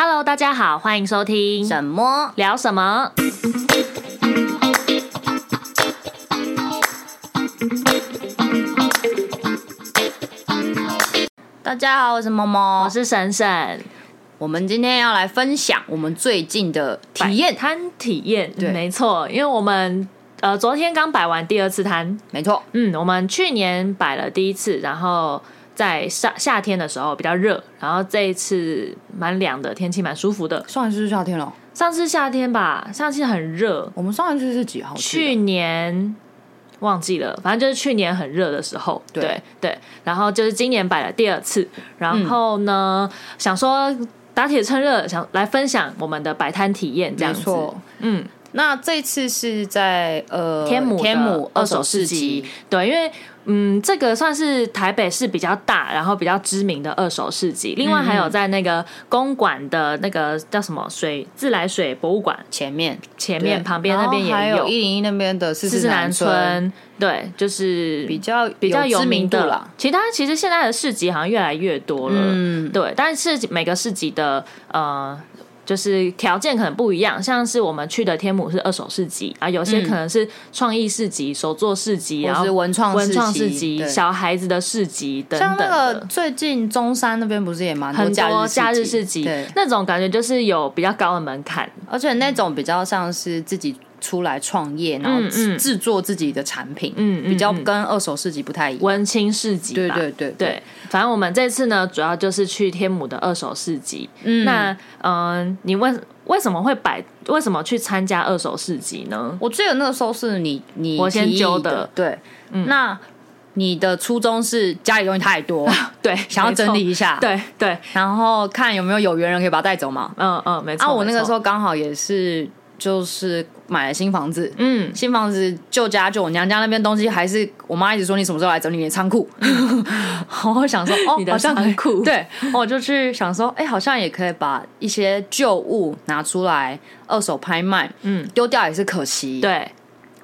Hello，大家好，欢迎收听什么聊什么。大家好，我是猫猫，我是婶婶。我们今天要来分享我们最近的体验摊体验。对，没错，因为我们呃昨天刚摆完第二次摊，没错。嗯，我们去年摆了第一次，然后。在夏夏天的时候比较热，然后这一次蛮凉的，天气蛮舒服的。上一次是夏天了，上次夏天吧，上次很热。我们上一次是几号？去年忘记了，反正就是去年很热的时候。对对，对，然后就是今年摆了第二次，然后呢，嗯、想说打铁趁热，想来分享我们的摆摊体验，这样子。嗯，那这次是在呃天母天母二手市集，对，因为。嗯，这个算是台北市比较大，然后比较知名的二手市集。另外还有在那个公馆的那个叫什么水自来水博物馆前面，前面旁边那边也有一零一那边的四四南村，对，就是比较比较有名的啦。其他其实现在的市集好像越来越多了，嗯，对，但是每个市集的呃。就是条件可能不一样，像是我们去的天母是二手市集啊，有些可能是创意市集、手作市集，然后是文创文创市集、小孩子的市集等等。像那个最近中山那边不是也蛮多很多假日市集，那种感觉就是有比较高的门槛，而且那种比较像是自己。出来创业，然后制作自己的产品，嗯，比较跟二手市集不太一样，文青市集，对对对对。反正我们这次呢，主要就是去天母的二手市集。嗯，那嗯、呃，你为为什么会摆？为什么去参加二手市集呢？我记得那个时候是你你我先揪的，对。嗯，那你的初衷是家里东西太多，对，想要整理一下，对对，然后看有没有有缘人可以把它带走嘛。嗯嗯，没错。啊，我那个时候刚好也是。就是买了新房子，嗯，新房子旧家就我娘家那边东西还是我妈一直说，你什么时候来整理你的仓库？我想说哦，好像很酷 对，我就去想说，哎、欸，好像也可以把一些旧物拿出来二手拍卖，嗯，丢掉也是可惜，对。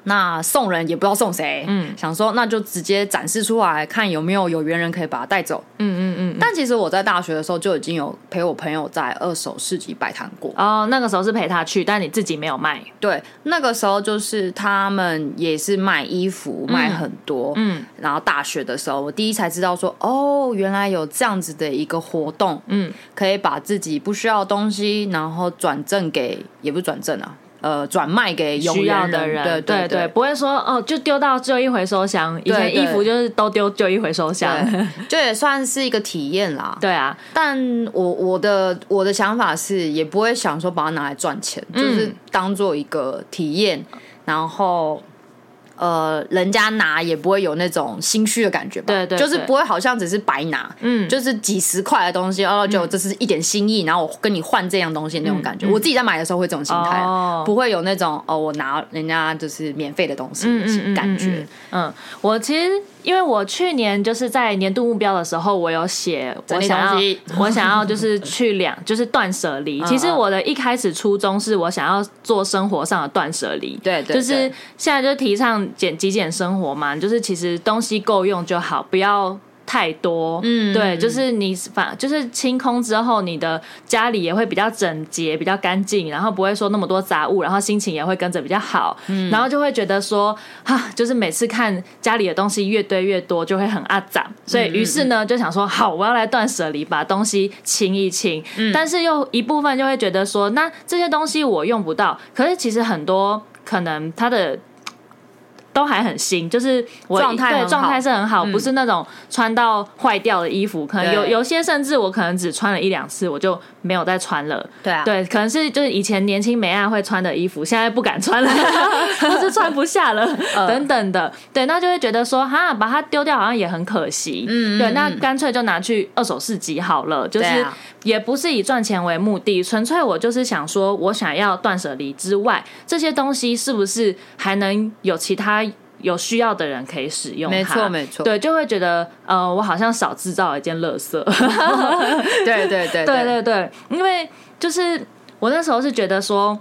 那送人也不知道送谁，嗯，想说那就直接展示出来，看有没有有缘人可以把它带走，嗯嗯嗯。但其实我在大学的时候就已经有陪我朋友在二手市集摆摊过。哦，那个时候是陪他去，但你自己没有卖。对，那个时候就是他们也是卖衣服，卖很多，嗯。然后大学的时候，我第一才知道说，哦，原来有这样子的一个活动，嗯，可以把自己不需要的东西，然后转赠给，也不是转赠啊。呃，转卖给需要的人，对对不会说哦，就丢到旧衣回收箱。以前衣服就是都丢旧衣回收箱，就 也算是一个体验啦。对啊，但我我的我的想法是，也不会想说把它拿来赚钱，嗯、就是当做一个体验，然后。呃，人家拿也不会有那种心虚的感觉吧？对，对对，就是不会好像只是白拿，嗯，就是几十块的东西，哦，就这是一点心意，然后我跟你换这样东西那种感觉。嗯、我自己在买的时候会这种心态，哦、不会有那种哦，我拿人家就是免费的东西的感觉。嗯，我其实。因为我去年就是在年度目标的时候，我有写我想要 我想要就是去两 就是断舍离。其实我的一开始初衷是我想要做生活上的断舍离，对，就是现在就提倡简极简生活嘛，就是其实东西够用就好，不要。太多，嗯，对，就是你反就是清空之后，你的家里也会比较整洁、比较干净，然后不会说那么多杂物，然后心情也会跟着比较好，嗯，然后就会觉得说，哈，就是每次看家里的东西越堆越多，就会很阿杂，所以于是呢，就想说，好，我要来断舍离，把东西清一清，嗯，但是又一部分就会觉得说，那这些东西我用不到，可是其实很多可能它的。都还很新，就是我状态对状态是很好，嗯、不是那种穿到坏掉的衣服。可能有有些甚至我可能只穿了一两次，我就没有再穿了。对啊，对，可能是就是以前年轻美爱会穿的衣服，现在不敢穿了，或是穿不下了、呃、等等的。对，那就会觉得说，哈，把它丢掉好像也很可惜。嗯，对，那干脆就拿去二手市集好了。就是也不是以赚钱为目的，纯粹我就是想说，我想要断舍离之外，这些东西是不是还能有其他？有需要的人可以使用它，没错没错，对，就会觉得呃，我好像少制造了一件垃圾。对对对对对对，因为就是我那时候是觉得说，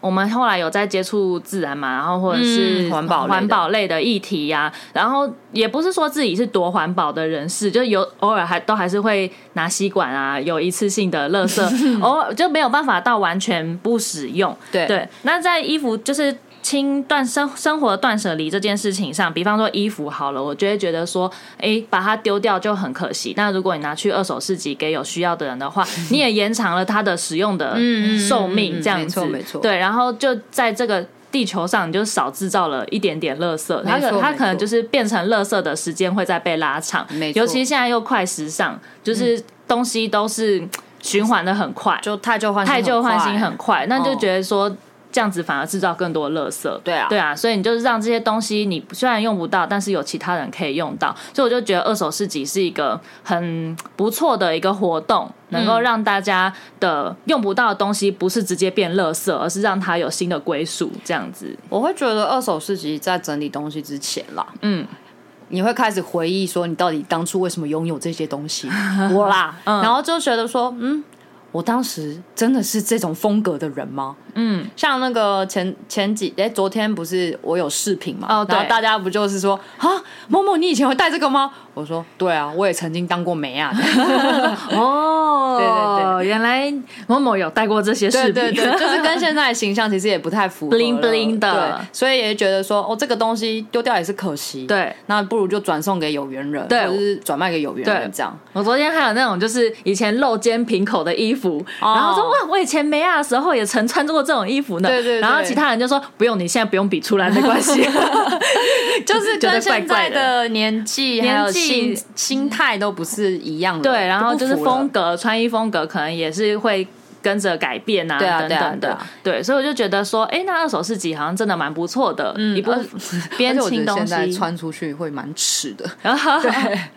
我们后来有在接触自然嘛，然后或者是环保环保类的议题呀、啊，然后也不是说自己是多环保的人士，就有偶尔还都还是会拿吸管啊，有一次性的垃圾，偶尔就没有办法到完全不使用。对对，那在衣服就是。轻断生生活断舍离这件事情上，比方说衣服好了，我就会觉得说，哎、欸，把它丢掉就很可惜。那如果你拿去二手市集给有需要的人的话，你也延长了它的使用的寿命，这样子，没错没错。对，然后就在这个地球上，你就少制造了一点点垃圾。它可它可能就是变成垃圾的时间会再被拉长。尤其现在又快时尚，就是东西都是循环的很快，就太旧换太旧换新很快，那就觉得说。这样子反而制造更多的垃圾，对啊，对啊，所以你就是让这些东西你虽然用不到，但是有其他人可以用到，所以我就觉得二手市集是一个很不错的一个活动，能够让大家的用不到的东西不是直接变垃圾，而是让它有新的归属。这样子，我会觉得二手市集在整理东西之前啦，嗯，你会开始回忆说你到底当初为什么拥有这些东西，我啦，嗯，然后就觉得说，嗯。我当时真的是这种风格的人吗？嗯，像那个前前几哎，昨天不是我有视频嘛？哦，对，然后大家不就是说啊，某某你以前会戴这个吗？我说对啊，我也曾经当过美亚的。哦，对对对，原来某某有戴过这些饰品，对对对，就是跟现在的形象其实也不太符合，bling bling 的，对，所以也觉得说哦，这个东西丢掉也是可惜，对，那不如就转送给有缘人，对，或者是转卖给有缘人这样。我昨天还有那种就是以前露肩平口的衣服，然后说哇，我以前没亚的时候也曾穿过这种衣服呢，对对，然后其他人就说不用，你现在不用比出来没关系，就是跟现在的年纪还有心心态都不是一样的，对，然后就是风格，穿衣风格可能也是会跟着改变啊，等等的，对，所以我就觉得说，哎，那二手市集好像真的蛮不错的，嗯，一部 边清东西。穿出去会蛮耻的，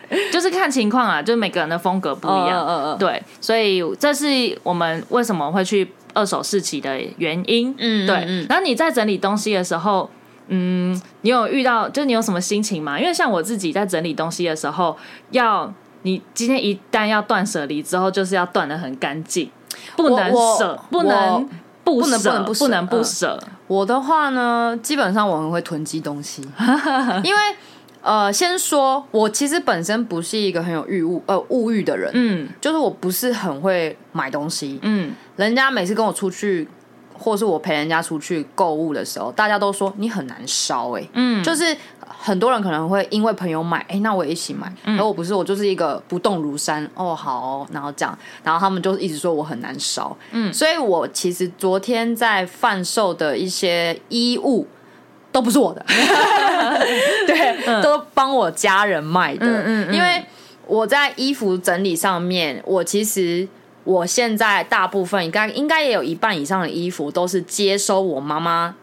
对，就是看情况啊，就是每个人的风格不一样，对，所以这是我们为什么会去二手市集的原因，嗯，对，然后你在整理东西的时候。嗯，你有遇到，就是你有什么心情吗？因为像我自己在整理东西的时候，要你今天一旦要断舍离之后，就是要断的很干净，不能舍，不能不能，不能不不能不舍。呃，我的话呢，基本上我很会囤积东西，因为呃，先说我其实本身不是一个很有欲物呃物欲的人，嗯，就是我不是很会买东西，嗯，人家每次跟我出去。或是我陪人家出去购物的时候，大家都说你很难烧哎、欸，嗯，就是很多人可能会因为朋友买，哎、欸，那我也一起买，然后我不是，我就是一个不动如山，哦，好哦，然后这样，然后他们就一直说我很难烧，嗯，所以我其实昨天在贩售的一些衣物都不是我的，对，嗯、都帮我家人卖的，嗯，嗯，嗯，因为我在衣服整理上面，我其实。我现在大部分应该应该也有一半以上的衣服都是接收我妈妈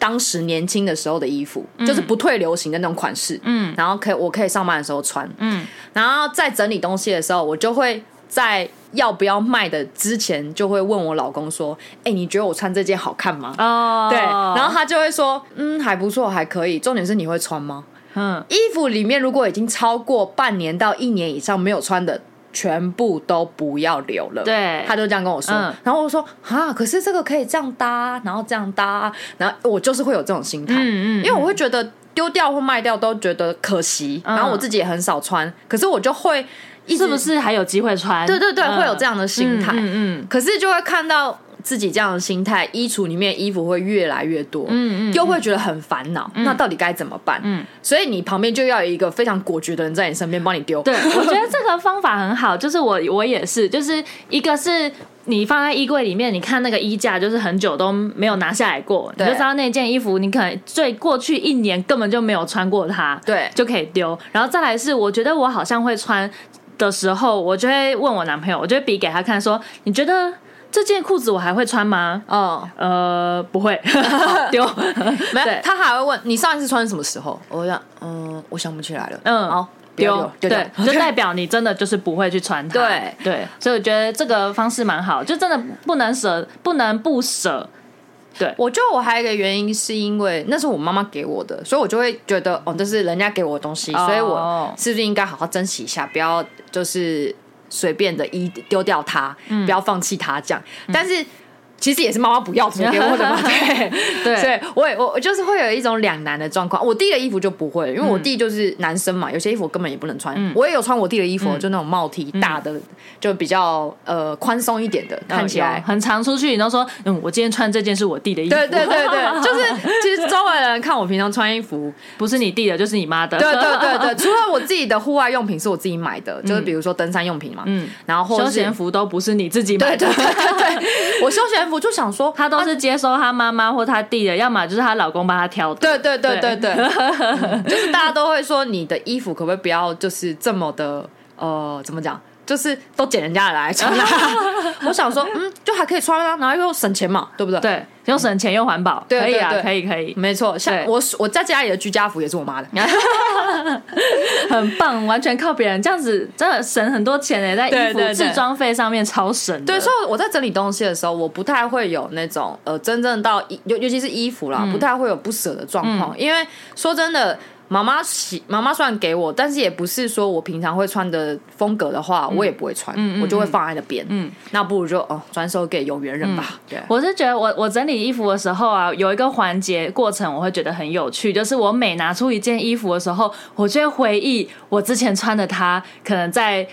当时年轻的时候的衣服，嗯、就是不退流行的那种款式。嗯，然后可以我可以上班的时候穿。嗯，然后在整理东西的时候，我就会在要不要卖的之前就会问我老公说：“哎、欸，你觉得我穿这件好看吗？”哦，对，然后他就会说：“嗯，还不错，还可以。”重点是你会穿吗？嗯，衣服里面如果已经超过半年到一年以上没有穿的。全部都不要留了，对，他就这样跟我说，嗯、然后我说啊，可是这个可以这样搭，然后这样搭，然后我就是会有这种心态，嗯嗯，嗯，因为我会觉得丢掉或卖掉都觉得可惜，嗯、然后我自己也很少穿，可是我就会一直，是不是还有机会穿？对对对，嗯、会有这样的心态，嗯，嗯，嗯，可是就会看到。自己这样的心态，衣橱里面衣服会越来越多，嗯嗯，又会觉得很烦恼，嗯、那到底该怎么办？嗯，所以你旁边就要有一个非常果决的人在你身边帮你丢。对，我觉得这个方法很好，就是我我也是，就是一个是你放在衣柜里面，你看那个衣架，就是很久都没有拿下来过，你就知道那件衣服你可能最过去一年根本就没有穿过它，对，就可以丢。然后再来是，我觉得我好像会穿的时候，我就会问我男朋友，我就会比给他看，说你觉得。这件裤子我还会穿吗？哦，呃，不会，丢。没有，他还会问你上一次穿什么时候？我想，嗯，我想不起来了。嗯，好，丢，对，就代表你真的就是不会去穿它。对对，所以我觉得这个方式蛮好，就真的不能舍，不能不舍。对，我觉得我还有一个原因是因为那是我妈妈给我的，所以我就会觉得哦，这是人家给我的东西，所以我是不是应该好好珍惜一下，不要就是。随便的一丢掉它，嗯、不要放弃它，这样。嗯、但是其实也是妈妈不要租给我的嘛。对对，所以我也我就是会有一种两难的状况。我弟的衣服就不会，因为我弟就是男生嘛，有些衣服我根本也不能穿。我也有穿我弟的衣服，就那种帽 T 大的，就比较呃宽松一点的，看起来很常出去，你都说嗯，我今天穿这件是我弟的衣服。对对对对，就是其实周围人看我平常穿衣服，不是你弟的，就是你妈的。对对对对，除了我自己的户外用品是我自己买的，就是比如说登山用品嘛，嗯，然后休闲服都不是你自己买的。对对对，我休闲服就想说，他都是接收他妈妈或他弟的，要么就是她老公帮她挑的。对对对对对，就是大家都会说你的衣服可不可以不要就是这么的呃，怎么讲？就是都捡人家的来 穿，我想说，嗯，就还可以穿啊，然后又省钱嘛，对不对？对，又省钱又环保，可以啊，可以可以，没错。像我我在家里的居家服也是我妈的，很棒，完全靠别人，这样子真的省很多钱诶，在衣服置装费上面超省。对，所以我在整理东西的时候，我不太会有那种呃，真正到尤尤其是衣服啦，不太会有不舍的状况，因为说真的。妈妈洗，妈妈虽然给我，但是也不是说我平常会穿的风格的话，我也不会穿，我就会放在那边。嗯，那不如就哦，转手给有缘人吧。对，我是觉得我我整理衣服的时候啊，有一个环节过程，我会觉得很有趣，就是我每拿出一件衣服的时候，我就会回忆我之前穿的它，可能在。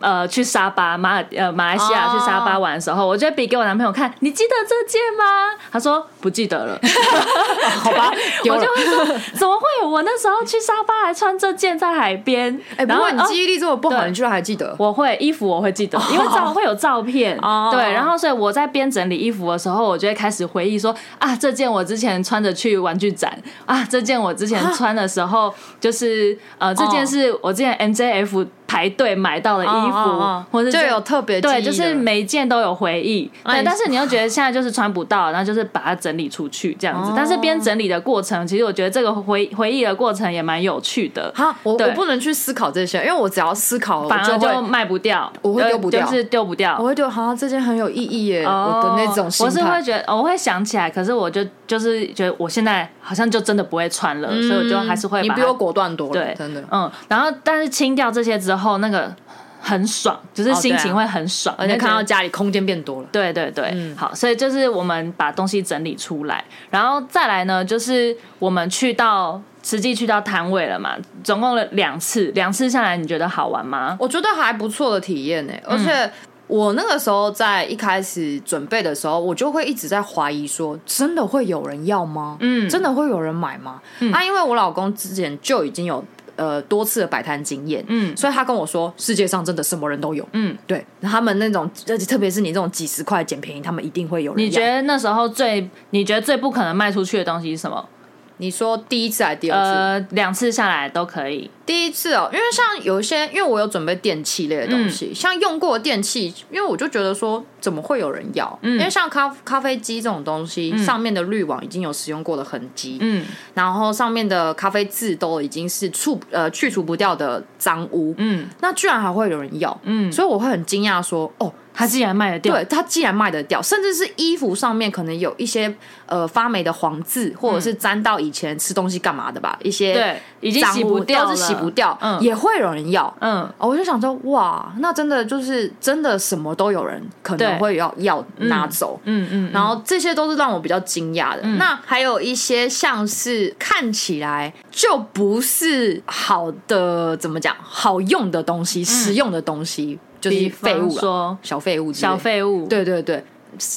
呃，去沙巴马呃马来西亚去沙巴玩的时候，我就比给我男朋友看，你记得这件吗？他说不记得了，好吧，我就会说怎么会有我那时候去沙巴还穿这件在海边？哎，不过你记忆力这么不好，你居然还记得？我会衣服我会记得，因为照会有照片，对，然后所以我在边整理衣服的时候，我就会开始回忆说啊，这件我之前穿着去玩具展啊，这件我之前穿的时候就是呃，这件是我之前 MJF。排队买到的衣服，或者就有特别对，就是每一件都有回忆。对，但是你又觉得现在就是穿不到，然后就是把它整理出去这样子。但是边整理的过程，其实我觉得这个回回忆的过程也蛮有趣的。哈，我我不能去思考这些，因为我只要思考，反而就卖不掉，我会丢不掉，就是丢不掉。我会觉得，好像这件很有意义耶，我的那种。我是会觉得，我会想起来，可是我就就是觉得我现在好像就真的不会穿了，所以我就还是会。你比我果断多了，对，真的。嗯，然后但是清掉这些之后，那个。很爽，就是心情会很爽，而且看到家里空间变多了。对对对，嗯、好，所以就是我们把东西整理出来，然后再来呢，就是我们去到实际去到摊位了嘛，总共了两次，两次下来你觉得好玩吗？我觉得还不错的体验呢，而且我那个时候在一开始准备的时候，我就会一直在怀疑说，真的会有人要吗？嗯，真的会有人买吗？嗯、啊，因为我老公之前就已经有。呃，多次的摆摊经验，嗯，所以他跟我说，世界上真的什么人都有，嗯，对，他们那种，特别是你这种几十块捡便宜，他们一定会有人。你觉得那时候最，你觉得最不可能卖出去的东西是什么？你说第一次还是第二次？呃，两次下来都可以。第一次哦，因为像有一些，因为我有准备电器类的东西，嗯、像用过的电器，因为我就觉得说，怎么会有人要？嗯、因为像咖咖啡机这种东西，嗯、上面的滤网已经有使用过的痕迹，嗯，然后上面的咖啡渍都已经是除呃去除不掉的脏污，嗯，那居然还会有人要，嗯，所以我会很惊讶说，哦。它既然卖得掉，对，它既然卖得掉，甚至是衣服上面可能有一些呃发霉的黄渍，或者是沾到以前吃东西干嘛的吧，一些对，已经洗不掉，都是洗不掉，嗯，也会有人要，嗯，我就想说，哇，那真的就是真的什么都有人可能会要要拿走，嗯嗯，然后这些都是让我比较惊讶的。那还有一些像是看起来就不是好的，怎么讲，好用的东西，实用的东西。就是废物，说小废物，小废物，对对对，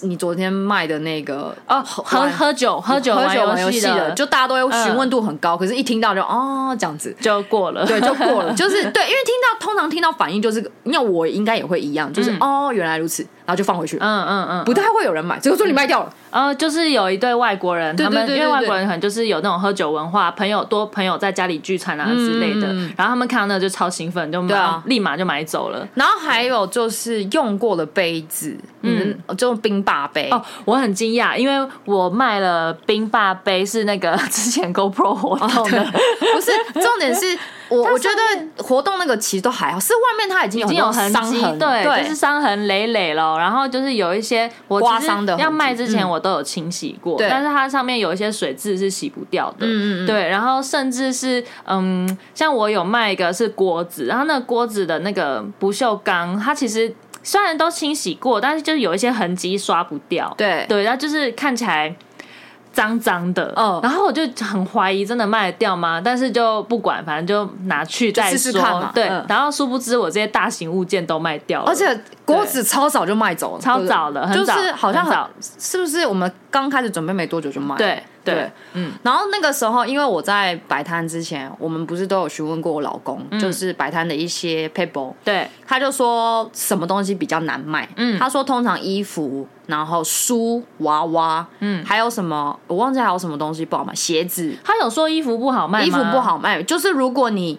你昨天卖的那个哦，喝喝酒喝酒喝酒玩游戏的，就大家都询问度很高，可是一听到就哦这样子就过了，对，就过了，就是对，因为听到通常听到反应就是，因为我应该也会一样，就是哦原来如此。然后就放回去，嗯嗯嗯，不太会有人买。结果说你卖掉了，呃，就是有一对外国人，他们因为外国人可能就是有那种喝酒文化，朋友多朋友在家里聚餐啊之类的，然后他们看到那就超兴奋，就买，立马就买走了。然后还有就是用过的杯子，嗯，就冰霸杯。哦，我很惊讶，因为我卖了冰霸杯是那个之前 GoPro 活动的，不是，重点是。我我觉得活动那个其实都还好，是外面它已经有很多伤痕，对，就是伤痕累累了。然后就是有一些我刮伤的，要卖之前我都有清洗过，但是它上面有一些水渍是洗不掉的，嗯嗯对。然后甚至是嗯，像我有卖一个是锅子，然后那个锅子的那个不锈钢，它其实虽然都清洗过，但是就是有一些痕迹刷不掉。对对，然后就是看起来。脏脏的，嗯，然后我就很怀疑真的卖得掉吗？但是就不管，反正就拿去再说。试试看嘛，对，然后殊不知我这些大型物件都卖掉了，而且锅子超早就卖走了，超早了，很早，就是好像很早，是不是我们刚开始准备没多久就卖？了？对，对，嗯。然后那个时候，因为我在摆摊之前，我们不是都有询问过我老公，就是摆摊的一些 paper，对，他就说什么东西比较难卖，嗯，他说通常衣服。然后书、娃娃，嗯，还有什么？我忘记还有什么东西不好卖。鞋子，他有说衣服不好卖，衣服不好卖，就是如果你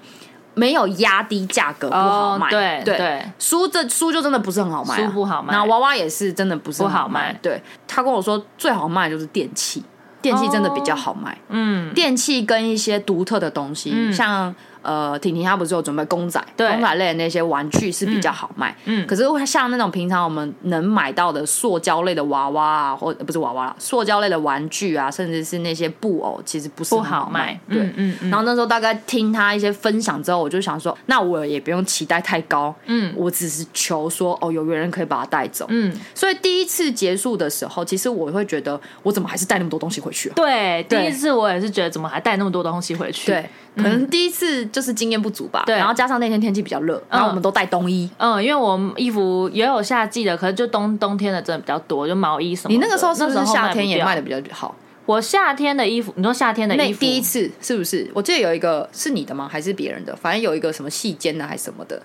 没有压低价格不好卖。哦、对对，对书这书就真的不是很好卖、啊，书不好卖。然后娃娃也是真的不是很好卖。不好卖。对，他跟我说最好卖的就是电器，电器真的比较好卖。嗯、哦，电器跟一些独特的东西，嗯、像。呃，婷婷她不是有准备公仔，公仔类的那些玩具是比较好卖。嗯，嗯可是像那种平常我们能买到的塑胶类的娃娃啊，或不是娃娃啦，塑胶类的玩具啊，甚至是那些布偶，其实不是很好卖。不好卖。对，嗯，嗯然后那时候大概听他一些分享之后，我就想说，那我也不用期待太高。嗯，我只是求说，哦，有缘人可以把它带走。嗯，所以第一次结束的时候，其实我会觉得，我怎么还是带那么多东西回去啊？对，第一次我也是觉得，怎么还带那么多东西回去？对。可能第一次就是经验不足吧，对，然后加上那天天气比较热，然后我们都带冬衣，嗯，因为我们衣服也有夏季的，可是就冬冬天的真的比较多，就毛衣什么。你那个时候是不是夏天也卖的比较好？我夏天的衣服，你说夏天的衣服，第一次是不是？我记得有一个是你的吗？还是别人的？反正有一个什么细肩的还是什么的。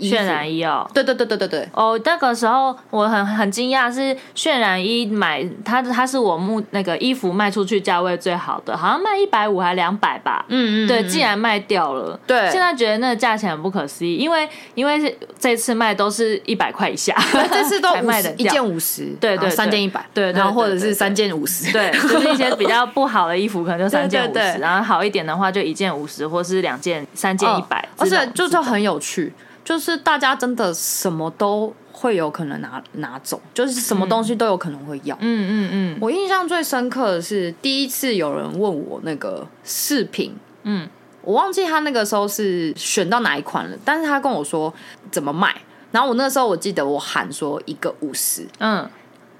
渲染衣哦，对对对对对对。哦，那个时候我很很惊讶，是渲染衣买它，它是我目那个衣服卖出去价位最好的，好像卖一百五还两百吧，嗯嗯，对，竟然卖掉了，对，现在觉得那个价钱很不可思议，因为因为是这次卖都是一百块以下，这次都 卖的一件五十，对对，三件一百，对，然后或者是三件五十，对，就是一些比较不好的衣服可能就三件五十，然后好一点的话就一件五十，或是两件三件一百，而且就是很有趣。就是大家真的什么都会有可能拿拿走，就是什么东西都有可能会要。嗯嗯嗯。我印象最深刻的是第一次有人问我那个饰品，嗯，我忘记他那个时候是选到哪一款了，但是他跟我说怎么卖，然后我那时候我记得我喊说一个五十，嗯，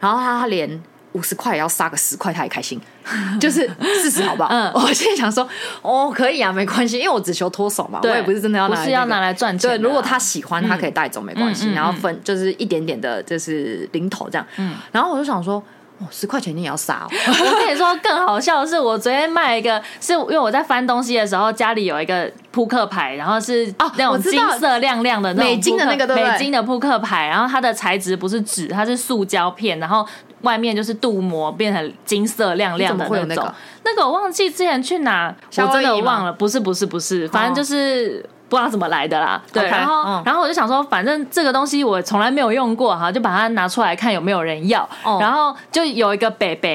然后他连。五十块也要杀个十块，他也开心，就是四十，好不好？嗯，我现在想说，哦，可以啊，没关系，因为我只求脱手嘛，我也不是真的要拿，不是要拿来赚钱。对，如果他喜欢，他可以带走，没关系，然后分就是一点点的，就是零头这样。嗯，然后我就想说，哦，十块钱你也要杀？我跟你说，更好笑的是，我昨天卖一个，是因为我在翻东西的时候，家里有一个扑克牌，然后是那种金色亮亮的那种美金的那个美金的扑克牌，然后它的材质不是纸，它是塑胶片，然后。外面就是镀膜变成金色亮亮的那种，那个、那个我忘记之前去哪，我真的忘了，不是不是不是，反正就是不知道怎么来的啦。对，okay, 然后、嗯、然后我就想说，反正这个东西我从来没有用过哈，就把它拿出来看有没有人要。嗯、然后就有一个伯伯，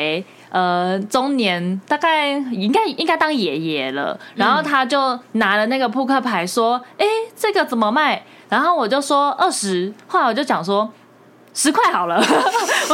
呃，中年大概应该应该当爷爷了，然后他就拿了那个扑克牌说：“哎、嗯，这个怎么卖？”然后我就说二十，后来我就讲说。十块好了，我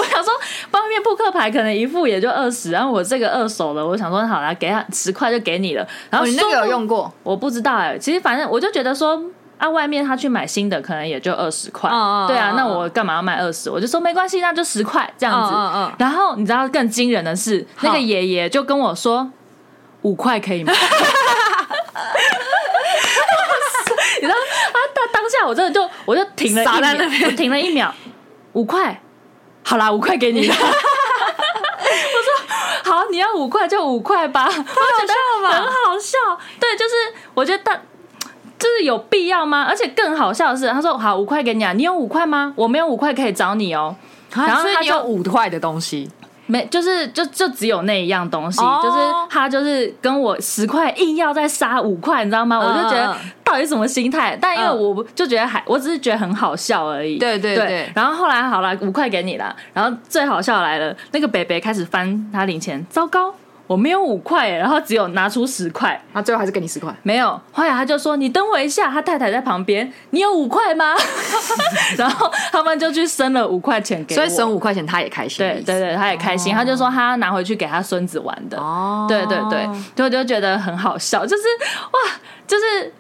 想说，方便扑克牌可能一副也就二十，然后我这个二手的，我想说好了，给他十块就给你了。然后你那个有用过？我不知道哎、欸，其实反正我就觉得说啊，外面他去买新的可能也就二十块，哦、对啊，那我干嘛要卖二十？我就说没关系，那就十块这样子。哦、然后你知道更惊人的是，那个爷爷就跟我说五块可以吗？你知道啊，当当下我真的就我就停了一秒，我停了一秒。五块，好啦，五块给你。我说好，你要五块就五块吧。我觉得很好笑，对，就是我觉得大，就是有必要吗？而且更好笑的是，他说好，五块给你啊，你有五块吗？我没有五块可以找你哦。然后他就五块的东西。没，就是就就只有那一样东西，oh. 就是他就是跟我十块硬要再杀五块，你知道吗？Uh. 我就觉得到底什么心态？但因为我就觉得还，我只是觉得很好笑而已。对对对，对。然后后来好了，五块给你了。然后最好笑来了，那个北北开始翻他零钱，糟糕。我没有五块，然后只有拿出十块，他最后还是给你十块。没有，后来他就说：“你等我一下。”他太太在旁边，你有五块吗？然后他们就去生了五块钱给我，所以生五块钱他也开心。对对对，他也开心。哦、他就说他要拿回去给他孙子玩的。哦，对对对，就就觉得很好笑，就是哇，就是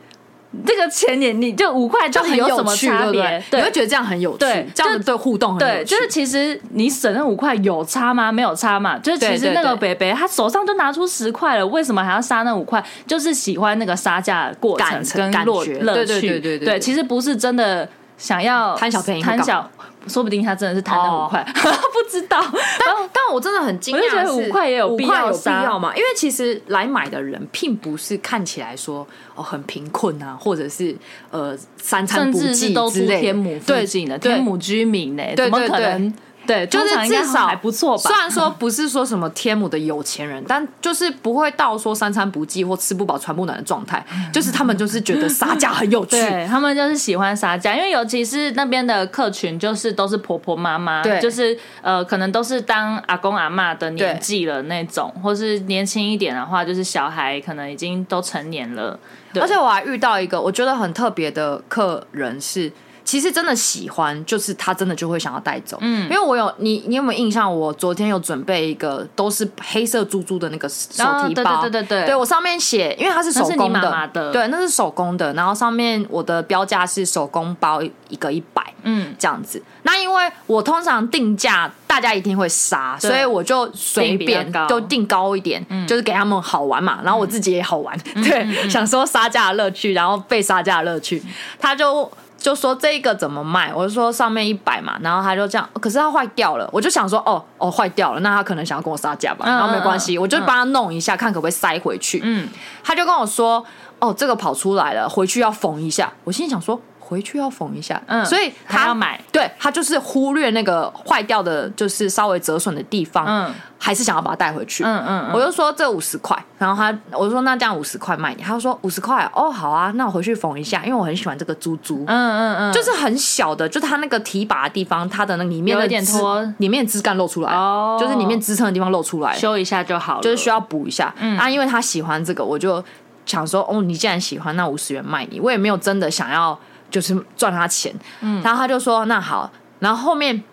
这个钱也你就五块，就很有什么差别？对，你会觉得这样很有趣，对，这样对互动很有趣。对，就是其实你省那五块有差吗？没有差嘛。就是其实那个北北他手上就拿出十块了，为什么还要杀那五块？就是喜欢那个杀价的过程跟乐趣。对对对对对，其实不是真的想要贪小便宜，贪小。说不定他真的是贪那五块，不知道。但但我真的很惊讶，我觉得五块也有必要，有必要吗？因为其实来买的人并不是看起来说哦很贫困啊，或者是呃三餐不继都住天母附近的天母居民呢，怎么可能？对，就是至少还不错吧。虽然说不是说什么天母的有钱人，但就是不会到说三餐不继或吃不饱穿不暖的状态。就是他们就是觉得杀价很有趣，对，他们就是喜欢杀价，因为尤其是那边的客群，就是都是婆婆妈妈，对，就是呃，可能都是当阿公阿妈的年纪了那种，或是年轻一点的话，就是小孩可能已经都成年了。而且我还遇到一个我觉得很特别的客人是。其实真的喜欢，就是他真的就会想要带走。嗯，因为我有你，你有没有印象？我昨天有准备一个都是黑色珠珠的那个手提包，对对对对，对我上面写，因为它是手工的，妈妈的，对，那是手工的。然后上面我的标价是手工包一个一百，嗯，这样子。那因为我通常定价，大家一定会杀，所以我就随便就定高一点，就是给他们好玩嘛。然后我自己也好玩，对，想说杀价的乐趣，然后被杀价的乐趣，他就。就说这个怎么卖？我就说上面一百嘛，然后他就这样，可是它坏掉了，我就想说哦哦坏掉了，那他可能想要跟我杀价吧，然后没关系，我就帮他弄一下，看可不可以塞回去。嗯，他就跟我说哦这个跑出来了，回去要缝一下。我心里想说回去要缝一下，嗯，所以他要买，对他就是忽略那个坏掉的，就是稍微折损的地方，嗯。还是想要把它带回去，嗯嗯，我就说这五十块，然后他我就说那这样五十块卖你，他就说五十块哦好啊，那我回去缝一下，因为我很喜欢这个珠珠，嗯嗯嗯，就是很小的，就它那个提拔的地方，它的那里面的有点脱，里面枝干露出来，哦，就是里面支撑的地方露出来，修一下就好了，就是需要补一下，嗯。啊，因为他喜欢这个，我就想说哦，你既然喜欢，那五十元卖你，我也没有真的想要就是赚他钱，嗯，然后他就说那好，然后后面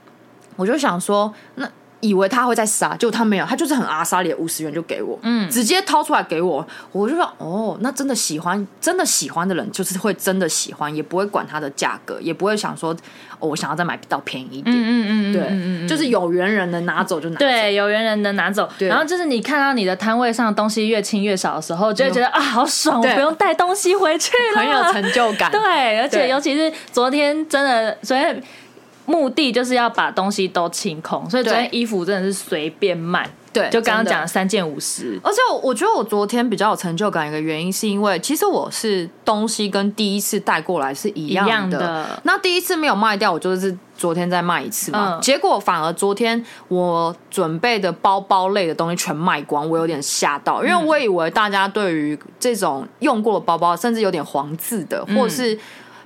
我就想说那。以为他会再杀，结果他没有，他就是很阿莎的，五十元就给我，嗯，直接掏出来给我，我就说哦，那真的喜欢，真的喜欢的人就是会真的喜欢，也不会管它的价格，也不会想说哦，我想要再买到便宜一点，嗯嗯嗯，对，就是有缘人能拿走就拿走，对，有缘人能拿走，对。然后就是你看到你的摊位上的东西越轻越少的时候，就会觉得、嗯、啊，好爽，我不用带东西回去了，很有成就感，对，而且尤其是昨天真的，所以。目的就是要把东西都清空，所以昨天衣服真的是随便卖。对，就刚刚讲的三件五十。而且我觉得我昨天比较有成就感一个原因，是因为其实我是东西跟第一次带过来是一样的。样的那第一次没有卖掉，我就是昨天再卖一次嘛。嗯、结果反而昨天我准备的包包类的东西全卖光，我有点吓到，因为我以为大家对于这种用过的包包，甚至有点黄字的，或者是。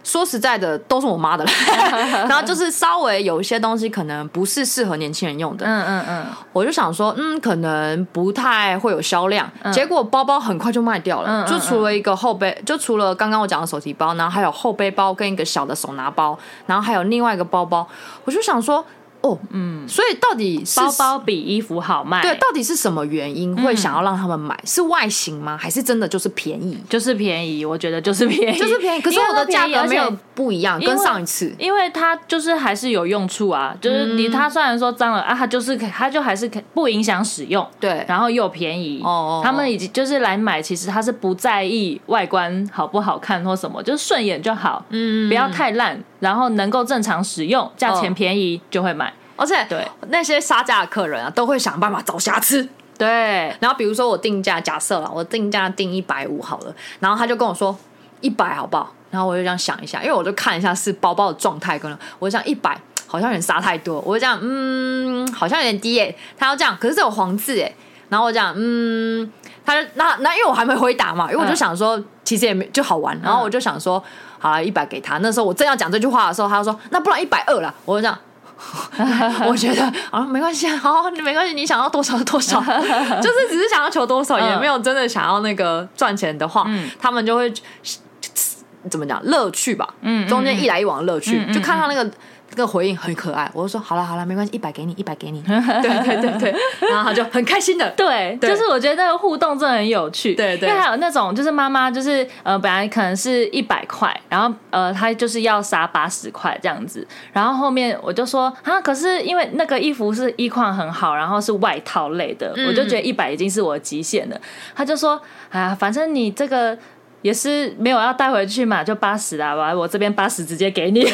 说实在的，都是我妈的，然后就是稍微有一些东西可能不是适合年轻人用的，嗯嗯嗯，我就想说，嗯，可能不太会有销量，嗯、结果包包很快就卖掉了，嗯嗯嗯，就除了一个后背，就除了刚刚我讲的手提包，然后还有后背包跟一个小的手拿包，然后还有另外一个包包，我就想说。哦，嗯，所以到底是包包比衣服好卖？对，到底是什么原因会想要让他们买？嗯、是外形吗？还是真的就是便宜？就是便宜，我觉得就是便宜，就是便宜。可是我的价格没有不一样，跟上一次，因为它就是还是有用处啊。就是你它虽然说脏了啊，它就是它就还是不影响使用，对，然后又便宜。哦，哦，哦，他们已经就是来买，其实他是不在意外观好不好看或什么，就是顺眼就好，嗯，不要太烂，然后能够正常使用，价钱便宜就会买。而且，对那些杀价的客人啊，都会想办法找瑕疵。对，然后比如说我定价，假设了我定价定一百五好了，然后他就跟我说一百好不好？然后我就这样想一下，因为我就看一下是包包的状态，可能我就想一百好像有点杀太多，我就这样嗯，好像有点低耶。他要这样，可是这有黄字哎，然后我讲嗯，他就那那因为我还没回答嘛，因为我就想说其实也没就好玩，然后我就想说好了，一百给他。那时候我正要讲这句话的时候，他就说那不然一百二了，我就这样。我觉得啊，没关系，好，你没关系，你想要多少多少，就是只是想要求多少，也没有真的想要那个赚钱的话，嗯、他们就会怎么讲乐趣吧，嗯，中间一来一往的乐趣，嗯、就看他那个这个回应很可爱，我就说好了好了，没关系，一百给你，一百给你。对对对对，然后他就很开心的，对，对就是我觉得那个互动真的很有趣，对对，因为还有那种就是妈妈就是呃本来可能是一百块，然后呃她就是要杀八十块这样子，然后后面我就说啊，可是因为那个衣服是衣况很好，然后是外套类的，嗯、我就觉得一百已经是我的极限了。他就说啊，反正你这个。也是没有要带回去嘛，就八十啦，完，我这边八十直接给你，就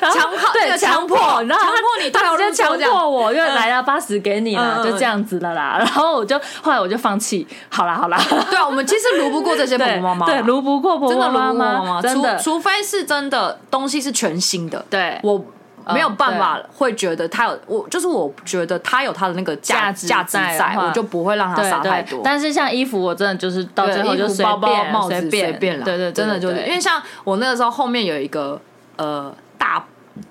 强迫对强迫，然后强迫你，他直接强迫我，因为来了八十给你了，就这样子的啦。然后我就后来我就放弃，好啦好啦。对啊，我们其实撸不过这些 婆婆妈妈，对，撸不过婆婆妈妈，真的，除除非是真的东西是全新的，对。我。没有办法会觉得他有我，就是我觉得他有他的那个价值价值在，我就不会让他杀太多。但是像衣服，我真的就是到最后就包包帽子随便了，对对，真的就是因为像我那个时候后面有一个呃大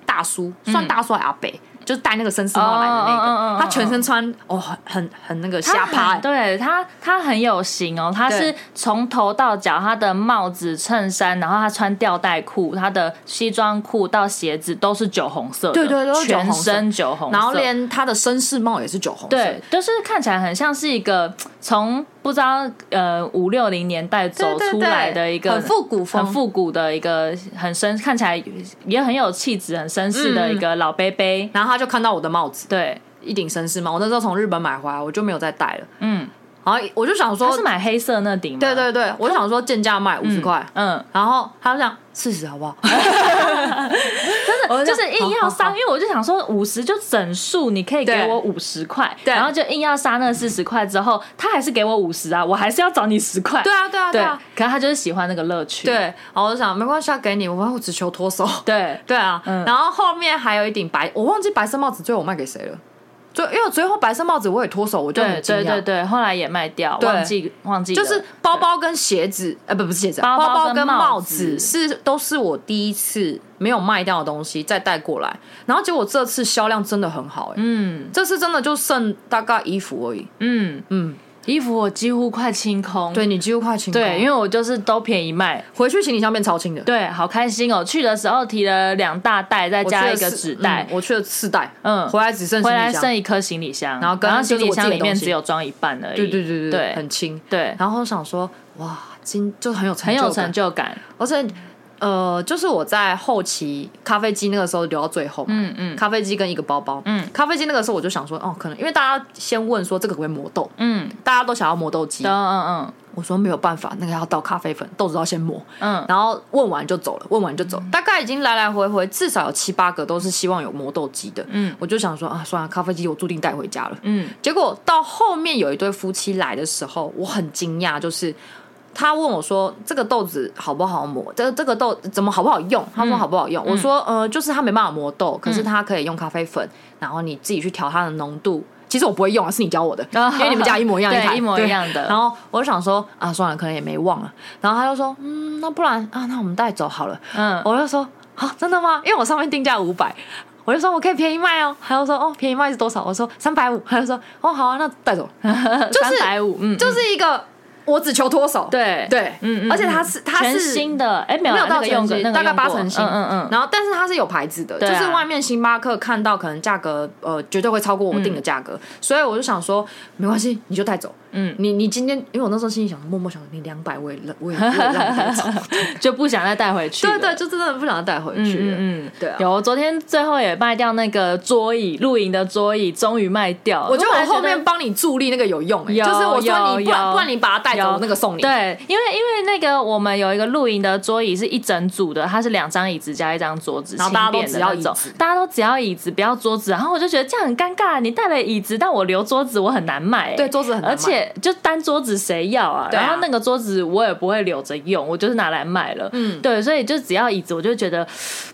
大叔，算大叔还是阿伯。就是戴那个绅士帽来的那个，他全身穿哦，很很很那个瞎趴，对他他很有型哦，他是从头到脚，他的帽子、衬衫，然后他穿吊带裤，他的西装裤到鞋子都是酒红色的，对对对，全身酒红色，然后连他的绅士帽也是酒红色，对，就是看起来很像是一个从。不知道呃五六零年代走出来的一个很复古风、很复古的一个很绅，看起来也很有气质、很绅士的一个老杯杯。然后他就看到我的帽子，对，一顶绅士帽。我那时候从日本买回来，我就没有再戴了。嗯，然后我就想说，他是买黑色那顶吗？对对对，我就想说贱价卖五十块。嗯，然后他就讲。四十好不好？真的就是硬要杀，因为我就想说五十就整数，你可以给我五十块，然后就硬要杀那四十块之后，他还是给我五十啊，我还是要找你十块。对啊，对啊，对啊。可是他就是喜欢那个乐趣。对，然后我就想没关系，要给你，我我只求脱手。对 对啊，然后后面还有一顶白，我忘记白色帽子最后我卖给谁了。就因为最后白色帽子我也脱手，我就很惊讶。对对对，后来也卖掉，忘记忘记。就是包包跟鞋子，呃，不不是鞋子，包包跟帽子。是都是我第一次没有卖掉的东西再带过来，然后结果这次销量真的很好，哎，嗯，这次真的就剩大概衣服而已，嗯。嗯。衣服我几乎快清空，对，你几乎快清空，对，因为我就是都便宜卖，回去行李箱变超轻的，对，好开心哦！去的时候提了两大袋，再加一个纸袋，我去了四袋，嗯，回来只剩回来剩一颗行李箱，然后然后行李箱里面只有装一半而已，对对对对，很轻，对。然后我想说，哇，今就很有很有成就感，而且。呃，就是我在后期咖啡机那个时候留到最后嘛，嗯嗯，咖啡机跟一个包包，嗯，咖啡机那个时候我就想说，哦，可能因为大家先问说这个可不可以磨豆，嗯，大家都想要磨豆机，嗯嗯嗯，我说没有办法，那个要倒咖啡粉，豆子要先磨，嗯，然后问完就走了，问完就走，大概已经来来回回至少有七八个都是希望有磨豆机的，嗯，我就想说啊，算了，咖啡机我注定带回家了，嗯，结果到后面有一对夫妻来的时候，我很惊讶，就是。他问我说：“这个豆子好不好磨？这这个豆怎么好不好用？”他说：“好不好用？”嗯、我说：“呃，就是他没办法磨豆，可是他可以用咖啡粉，嗯、然后你自己去调它的浓度。其实我不会用啊，是你教我的，哦、因为你们家一模一样一台，一模一样的。然后我就想说啊，算了，可能也没忘了。然后他就说：嗯，那不然啊，那我们带走好了。嗯，我就说啊，真的吗？因为我上面定价五百，我就说我可以便宜卖哦。他就说哦，便宜卖是多少？我说三百五。他就说哦，好啊，那带走。就是三百五，嗯，就是一个。我只求脱手，对。对，嗯嗯，而且它是它是新的，哎，没有到用过，大概八成新，嗯嗯，然后但是它是有牌子的，就是外面星巴克看到可能价格呃绝对会超过我定的价格，所以我就想说没关系，你就带走。嗯，你你今天，因为我那时候心里想，默默想，你两百 我也我也我也让你带走，就不想再带回去。对对，就真的不想再带回去。嗯，对。有昨天最后也卖掉那个桌椅，露营的桌椅终于卖掉。我觉得我后面帮你助力那个有用，就是我说你不然不然你把它带走，那个送你。对，因为因为那个我们有一个露营的桌椅是一整组的，它是两张椅子加一张桌子，然后大家都只要椅子，大家都只要椅子不要桌子，然后我就觉得这样很尴尬，你带了椅子，但我留桌子我很难卖。对，桌子很难卖，而且就单桌。子谁要啊？然后那个桌子我也不会留着用，我就是拿来卖了。嗯，对，所以就只要椅子，我就觉得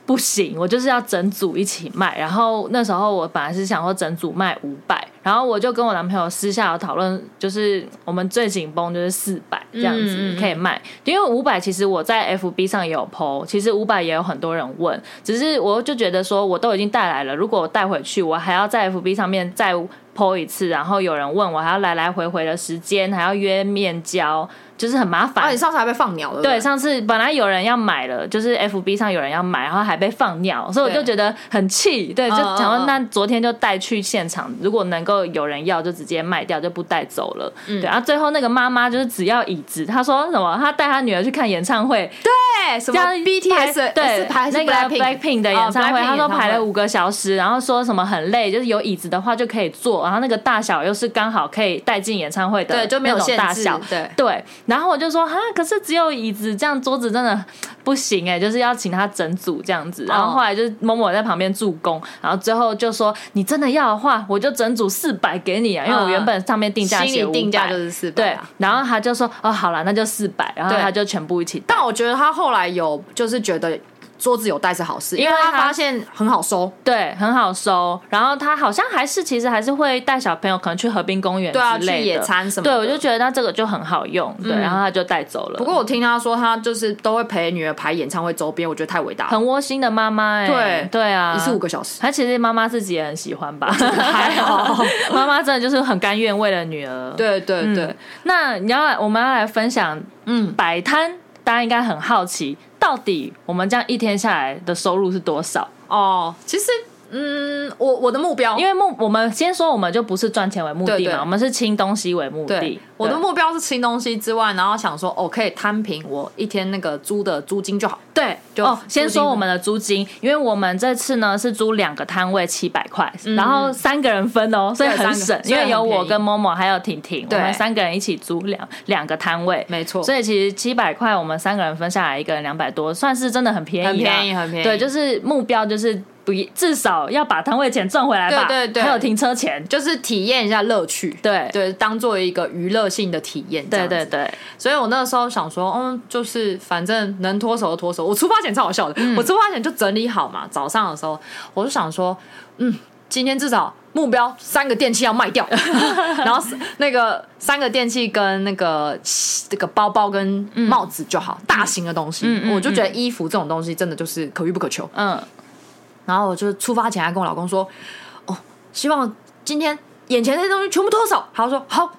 不行，我就是要整组一起卖。然后那时候我本来是想说整组卖五百，然后我就跟我男朋友私下有讨论，就是我们最紧绷就是四百这样子可以卖，因为五百其实我在 FB 上也有 po，其实五百也有很多人问，只是我就觉得说我都已经带来了，如果我带回去，我还要在 FB 上面再。剖一次，然后有人问我还要来来回回的时间，还要约面交，就是很麻烦。啊，你上次还被放鸟了？对，上次本来有人要买了，就是 FB 上有人要买，然后还被放鸟，所以我就觉得很气。对，就想说那昨天就带去现场，如果能够有人要，就直接卖掉，就不带走了。对，然后最后那个妈妈就是只要椅子，她说什么？她带她女儿去看演唱会，对，什么 BTS 对，排那个 Blackpink 的演唱会，她说排了五个小时，然后说什么很累，就是有椅子的话就可以坐，然后那个大小又是刚好可以带进演唱会的，对，就没有大小，对对。然后我就说哈，可是只有椅子，这样桌子真的不行哎，就是要请他整组这样子。然后后来就是某某在旁边助攻，然后最后就说你真的要的话，我就整组四百给你啊，因为我原本上面定价写定价就是四百。对，然后他就说哦，好了，那就四百，然后他就全部一起。但我觉得他后来有就是觉得。桌子有带是好事，因为他发现很好收，对，很好收。然后他好像还是其实还是会带小朋友可能去河滨公园对啊，去野餐什么的。对，我就觉得那这个就很好用，对，然后他就带走了。不过我听他说，他就是都会陪女儿排演唱会周边，我觉得太伟大了，很窝心的妈妈哎。对对啊，一次五个小时，他其实妈妈自己也很喜欢吧，还好，妈妈真的就是很甘愿为了女儿。对对对，那你要我们要来分享，嗯，摆摊，大家应该很好奇。到底我们这样一天下来的收入是多少？哦，其实。嗯，我我的目标，因为目我们先说，我们就不是赚钱为目的嘛，对对，我们是清东西为目的。对，我的目标是清东西之外，然后想说，哦，可以摊平我一天那个租的租金就好。对，就哦，先说我们的租金，因为我们这次呢是租两个摊位七百块，嗯、然后三个人分哦，所以很省，因为有我跟某某还有婷婷，我们三个人一起租两两个摊位，没错。所以其实七百块，我们三个人分下来，一个人两百多，算是真的很便宜，很便宜，很便宜。对，就是目标就是。不，至少要把摊位钱赚回来吧。对对对，还有停车钱，就是体验一下乐趣。对对，当做一个娱乐性的体验。对对对，所以我那个时候想说，嗯，就是反正能脱手就脱手。我出发前超好笑的，嗯、我出发前就整理好嘛。早上的时候，我就想说，嗯，今天至少目标三个电器要卖掉，然后那个三个电器跟那个这个包包跟帽子就好，嗯、大型的东西。嗯、我就觉得衣服这种东西真的就是可遇不可求。嗯。然后我就出发前还跟我老公说：“哦，希望今天眼前这些东西全部脱手。”他说：“好，加油。”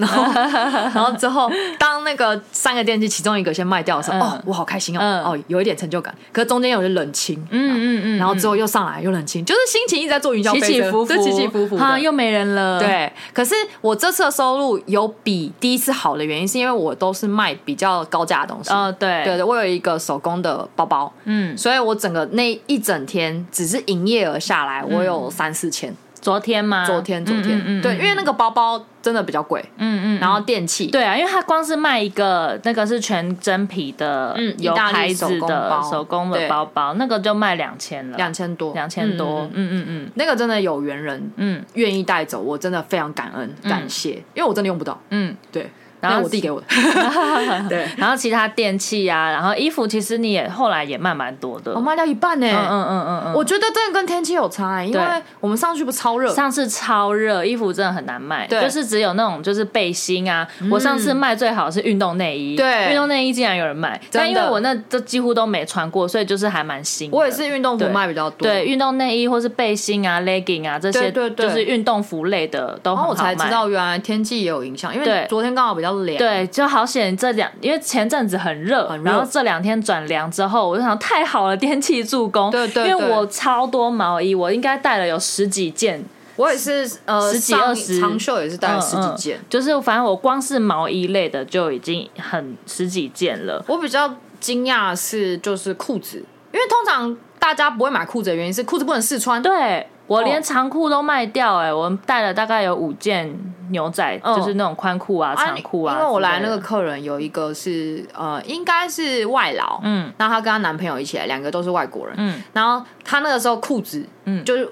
然后，然后之后，当那个三个电器其中一个先卖掉的时候，哦，我好开心哦，哦，有一点成就感。可是中间有点冷清，嗯嗯嗯，然后之后又上来又冷清，就是心情一直在做云霄飞车，起起伏伏，起起伏伏，啊，又没人了。对，可是我这次的收入有比第一次好的原因，是因为我都是卖比较高价的东西。哦，对，对对，我有一个手工的包包，嗯，所以我整个那一整天只是营业额下来，我有三四千。昨天吗？昨天，昨天，嗯，对，因为那个包包真的比较贵，嗯嗯，然后电器，对啊，因为它光是卖一个那个是全真皮的，嗯，有牌子的手工的包包，那个就卖两千了，两千多，两千多，嗯嗯嗯，那个真的有缘人，嗯，愿意带走，我真的非常感恩感谢，因为我真的用不到，嗯，对。然后我弟给我的，对，然后其他电器啊，然后衣服，其实你也后来也卖蛮多的，我卖掉一半呢。嗯嗯嗯嗯，我觉得真的跟天气有差，因为我们上去不超热，上次超热，衣服真的很难卖，就是只有那种就是背心啊。我上次卖最好是运动内衣，对，运动内衣竟然有人买，但因为我那这几乎都没穿过，所以就是还蛮新。我也是运动服卖比较多，对，运动内衣或是背心啊、legging 啊这些，对对，就是运动服类的都很好卖。然后我才知道原来天气也有影响，因为昨天刚好比较。对，就好险这两，因为前阵子很热，很热，然后这两天转凉之后，我就想太好了，天气助攻。对，对对，因为我超多毛衣，我应该带了有十几件。我也是，呃，十几二十长袖也是带了十几件，嗯嗯，就是反正我光是毛衣类的就已经很十几件了。我比较惊讶是就是裤子，因为通常大家不会买裤子的原因是裤子不能试穿。对。我连长裤都卖掉哎、欸！我带了大概有五件牛仔，嗯、就是那种宽裤啊、长裤啊。因为我来那个客人有一个是呃，应该是外劳，嗯，然后她跟她男朋友一起来，两个都是外国人，嗯，然后她那个时候裤子，嗯，就是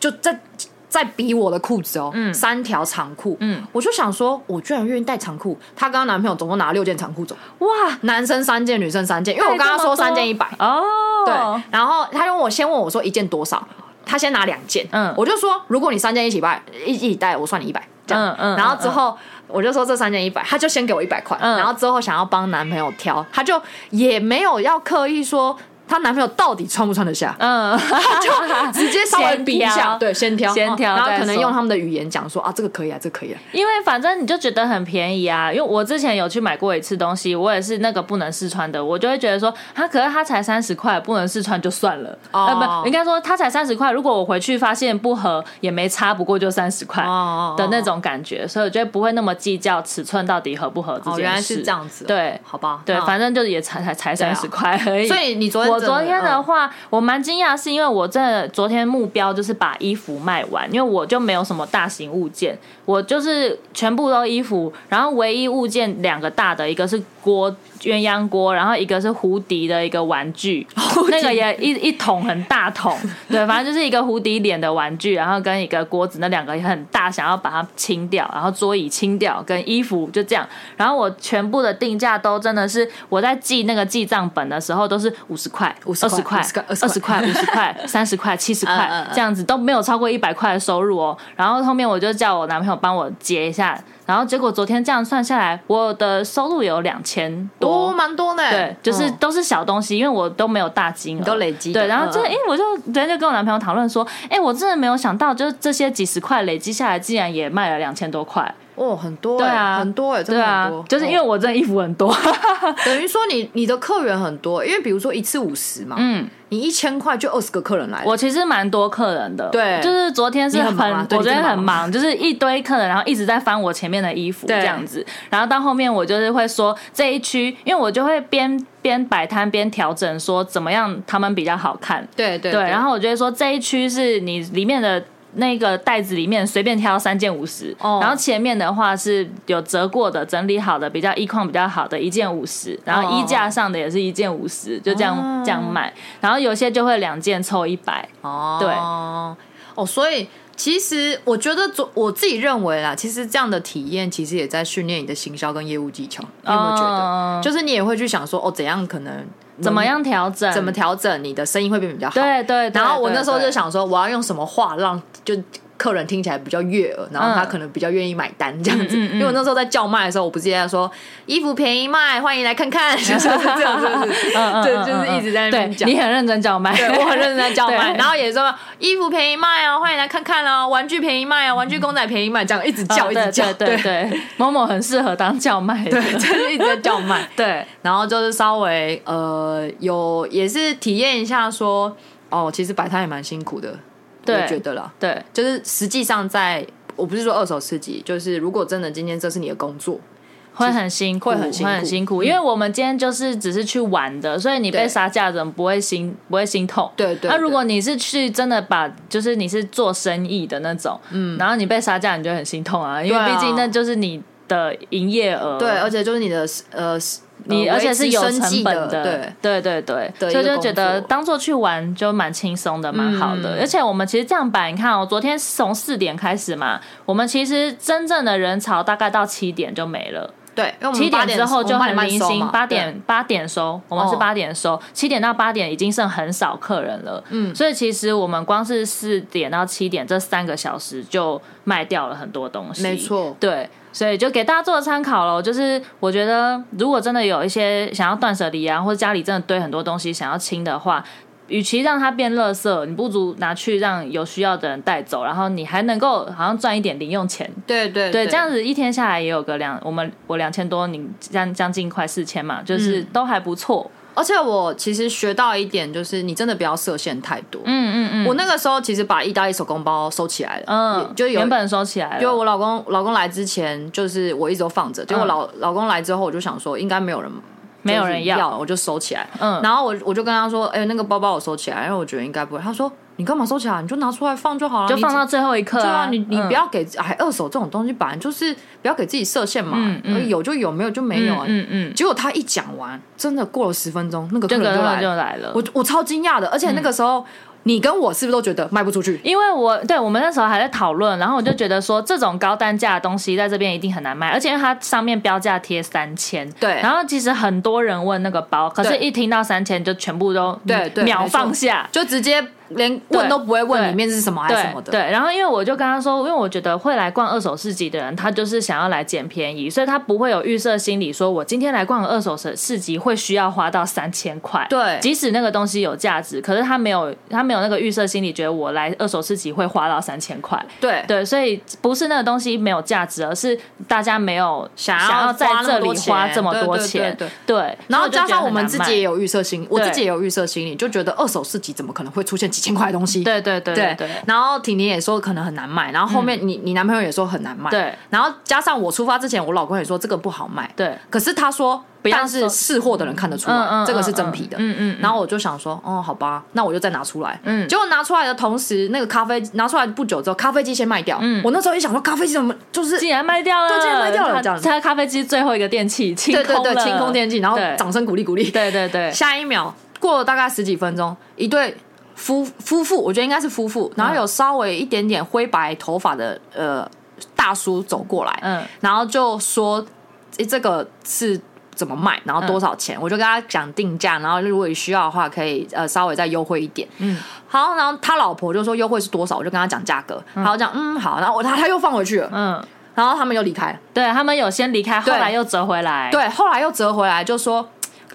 就在在比我的裤子哦，嗯，三条长裤，嗯，我就想说，我居然愿意带长裤。她跟她男朋友总共拿了六件长裤走，哇，男生三件，女生三件，因为我刚刚说三件一百哦，对，然后他就问我先问我说一件多少。他先拿两件，嗯，我就说，如果你三件一起卖，一一起带，我算你一百，这样，嗯嗯，然后之后我就说这三件一百，他就先给我一百块，嗯，然后之后想要帮男朋友挑，他就也没有要刻意说她男朋友到底穿不穿得下？嗯，就直接稍微比一下，对，先挑，先挑，然后可能用他们的语言讲说啊，这个可以啊，这个可以啊。因为反正你就觉得很便宜啊，因为我之前有去买过一次东西，我也是那个不能试穿的，我就会觉得说，他可是他才三十块，不能试穿就算了。哦，呃、不，应该说他才三十块，如果我回去发现不合也没差，不过就三十块的那种感觉，所以我觉得不会那么计较尺寸到底合不合这件事。哦，原来是这样子。对，好吧，对，反正就是也才才才三十块而已。所以你昨天我昨天的话，嗯、我蛮惊讶，是因为我真的昨天目标就是把衣服卖完，因为我就没有什么大型物件，我就是全部都衣服，然后唯一物件两个大的，一个是锅。鸳鸯锅，然后一个是胡迪的一个玩具，那个也一一桶很大桶，对，反正就是一个胡迪脸的玩具，然后跟一个锅子，那两个也很大，想要把它清掉，然后桌椅清掉，跟衣服就这样，然后我全部的定价都真的是我在记那个记账本的时候都是五十块、二十块、二十块、五十块、三十块、七十块这样子都没有超过一百块的收入哦，然后后面我就叫我男朋友帮我结一下。然后结果昨天这样算下来，我的收入有两千多，蛮多呢。对，就是都是小东西，因为我都没有大金额，都累积。对，然后这哎，我就昨天就跟我男朋友讨论说，哎，我真的没有想到，就是这些几十块累积下来，竟然也卖了两千多块。哦，很多，对啊，很多哎，真的很多。就是因为我这衣服很多，等于说你你的客源很多，因为比如说一次五十嘛，嗯。你一千块就二十个客人来，我其实蛮多客人的，对，就是昨天是很，我昨天很忙，就是一堆客人，然后一直在翻我前面的衣服这样子，然后到后面我就是会说这一区，因为我就会边边摆摊边调整，说怎么样他们比较好看，对对对，然后我觉得说这一区是你里面的。那个袋子里面随便挑三件五十，oh. 然后前面的话是有折过的、整理好的、比较衣框比较好的，一件五十，然后衣架上的也是一件五十，oh. 就这样、oh. 这样卖。然后有些就会两件凑一百，哦，对，哦，oh, 所以其实我觉得，我自己认为啦，其实这样的体验其实也在训练你的行销跟业务技巧。你有没有觉得？Oh. 就是你也会去想说，哦，怎样可能。怎么样调整？怎么调整？你的声音会变比较好。对对。然后我那时候就想说，我要用什么话让就客人听起来比较悦耳，然后他可能比较愿意买单这样子。因为我那时候在叫卖的时候，我不是在说衣服便宜卖，欢迎来看看，就是这样，就是 对，就是一直在那边讲。你很认真叫卖，对，我很认真在叫卖。然后也说衣服便宜卖哦，欢迎来看看哦，玩具便宜卖哦，玩具公仔便宜卖，这样一直叫，一直叫。对对。某某很适合当叫卖，对，就是一直在叫卖。对。然后就是稍微呃有也是体验一下说哦，其实摆摊也蛮辛苦的，对我觉得啦，对，就是实际上在我不是说二手市集，就是如果真的今天这是你的工作，会很辛苦，会很辛苦，会很辛苦，因为我们今天就是只是去玩的，所以你被杀价的人不会心不会心痛，对对。那如果你是去真的把，就是你是做生意的那种，嗯，然后你被杀价，你就很心痛啊，因为毕竟那就是你的营业额，对，而且就是你的呃。你而且是有成本的，对对对对，所以就觉得当做去玩就蛮轻松的，蛮好的。而且我们其实这样摆，你看哦，昨天从四点开始嘛，我们其实真正的人潮大概到七点就没了。对，七点之后就很零星，八点八点收，我们是八点收，七点到八点已经剩很少客人了。嗯，所以其实我们光是四点到七点这三个小时就卖掉了很多东西。没错，对。所以就给大家做个参考喽，就是我觉得如果真的有一些想要断舍离啊，或者家里真的堆很多东西想要清的话，与其让它变垃圾，你不如拿去让有需要的人带走，然后你还能够好像赚一点零用钱。对对对，这样子一天下来也有个两，我们我两千多，你将将近快四千嘛，就是都还不错。嗯而且我其实学到一点，就是你真的不要设限太多。嗯嗯嗯。我那个时候其实把意大利手工包收起来了，嗯，就原本收起来了。就我老公老公来之前，就是我一直都放着。结果老老公来之后，我就想说应该没有人没有人要，我就收起来。嗯。然后我我就跟他说：“哎，那个包包我收起来，因为我觉得应该不会。”他说。你干嘛收起来？你就拿出来放就好了，就放到最后一刻。对啊，你你不要给哎，二手这种东西，本来就是不要给自己设限嘛。嗯嗯有就有，没有就没有啊。嗯嗯。结果他一讲完，真的过了十分钟，那个客人就来了。我我超惊讶的，而且那个时候你跟我是不是都觉得卖不出去？因为我对我们那时候还在讨论，然后我就觉得说这种高单价的东西在这边一定很难卖，而且因为它上面标价贴三千。对。然后其实很多人问那个包，可是一听到三千就全部都对秒放下，就直接。连问都不会问里面是什么还是什么的。对，然后因为我就跟他说，因为我觉得会来逛二手市集的人，他就是想要来捡便宜，所以他不会有预设心理，说我今天来逛二手市市集会需要花到三千块。对，即使那个东西有价值，可是他没有他没有那个预设心理，觉得我来二手市集会花到三千块。对对，所以不是那个东西没有价值，而是大家没有想要在这里花这么多钱。对，对，然后加上我们自己也有预设心，我自己也有预设心理，就觉得二手市集怎么可能会出现几千块的东西？对对对对对。然后婷婷也说可能很难卖，然后后面你你男朋友也说很难卖。对。然后加上我出发之前，我老公也说这个不好卖。对。可是他说，但是试货的人看得出来，这个是真皮的。嗯嗯。然后我就想说，哦，好吧，那我就再拿出来。嗯。结果拿出来的同时，那个咖啡拿出来不久之后，咖啡机先卖掉。嗯。我那时候一想说，咖啡机怎么就是竟然卖掉了？对，竟然卖掉了。这样。他咖啡机最后一个电器清空了。对对对，清空电器，然后掌声鼓励鼓励。对对对。下一秒，过了大概十几分钟，一对。夫夫妇，我觉得应该是夫妇，然后有稍微一点点灰白头发的呃大叔走过来，嗯，然后就说，哎，这个是怎么卖？然后多少钱？嗯、我就跟他讲定价，然后如果你需要的话，可以呃稍微再优惠一点，嗯，好，然后他老婆就说优惠是多少？我就跟他讲价格，然后讲嗯好，然后我他他又放回去了，嗯，然后他们又离开。了，对他们有先离开，后来又折回来，对，后来又折回来，就说。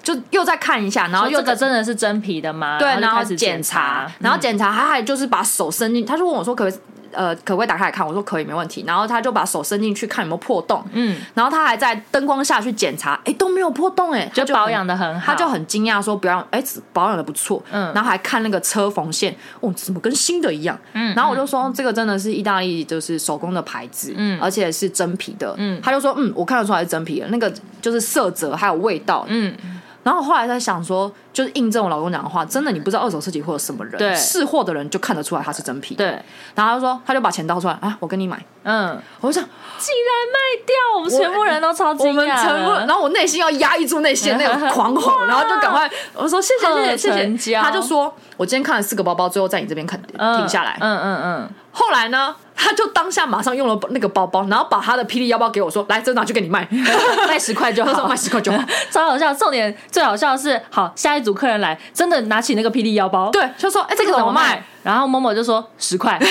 就又再看一下，然后又这个真的是真皮的吗？对，然后检查，然后检查，他还就是把手伸进，他就问我说可不可以，呃，可不可以打开来看？我说可以，没问题。然后他就把手伸进去看有没有破洞，嗯，然后他还在灯光下去检查，哎，都没有破洞，哎，就保养的很好，他就很惊讶说不要，哎，保养的不错，嗯，然后还看那个车缝线，哦，怎么跟新的一样？嗯，然后我就说这个真的是意大利就是手工的牌子，嗯，而且是真皮的，嗯，他就说嗯，我看得出来是真皮的，那个就是色泽还有味道，嗯。然后后来在想说，就是印证我老公讲的话，真的你不知道二手市集会有什么人，对，试货的人就看得出来他是真皮。对，然后他就说，他就把钱倒出来啊，我跟你买。嗯，我就想，竟然卖掉，我们全部人都超惊讶。我们全部，然后我内心要压抑住内心那种 狂吼，然后就赶快我说谢谢谢谢谢谢。他就说，我今天看了四个包包，最后在你这边看停下来。嗯嗯嗯。后来呢？他就当下马上用了那个包包，然后把他的霹雳腰包给我说：“来，这拿去给你卖，卖十块就好，卖十块就好。”超好笑。重点最好笑的是，好，下一组客人来，真的拿起那个霹雳腰包，对，就说：“哎，这个怎么卖？”然后某某就说：“十块。”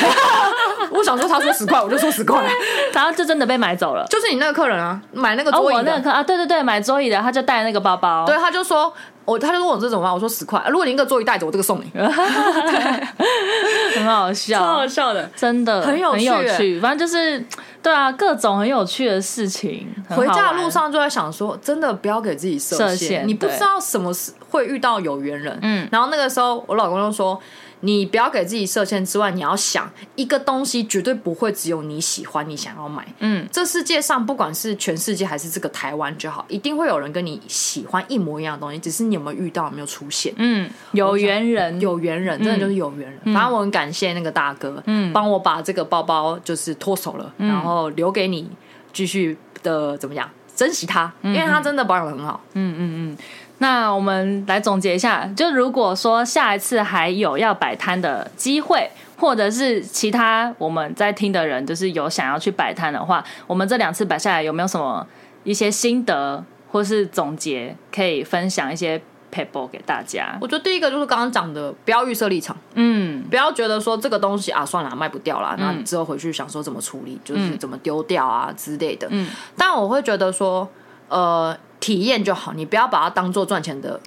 我想说，他说十块，我就说十块，然后就真的被买走了。就是你那个客人啊，买那个桌椅的，我那个客啊，对对对，买桌椅的，他就带那个包包，对，他就说。我他就问我这怎么办？我说十块。如果你一个做一袋子，我这个送你。很好笑，超好笑的，真的很有趣，很有趣。反正就是，对啊，各种很有趣的事情。回家的路上就在想说，真的不要给自己设限，你不知道什么是会遇到有缘人。嗯，然后那个时候我老公就说。你不要给自己设限之外，你要想一个东西绝对不会只有你喜欢，你想要买。嗯，这世界上不管是全世界还是这个台湾就好，一定会有人跟你喜欢一模一样的东西，只是你有没有遇到，有没有出现。嗯，有缘人，有缘人，真的就是有缘人。嗯、反正我很感谢那个大哥，嗯，帮我把这个包包就是脱手了，嗯、然后留给你继续的怎么样珍惜它，因为它真的保养的很好。嗯嗯嗯。那我们来总结一下，就如果说下一次还有要摆摊的机会，或者是其他我们在听的人，就是有想要去摆摊的话，我们这两次摆下来有没有什么一些心得或是总结，可以分享一些 paper 给大家？我觉得第一个就是刚刚讲的，不要预设立场，嗯，不要觉得说这个东西啊，算了，卖不掉了，那你之后回去想说怎么处理，就是怎么丢掉啊之类的。嗯，但我会觉得说，呃。体验就好，你不要把它当做赚钱的，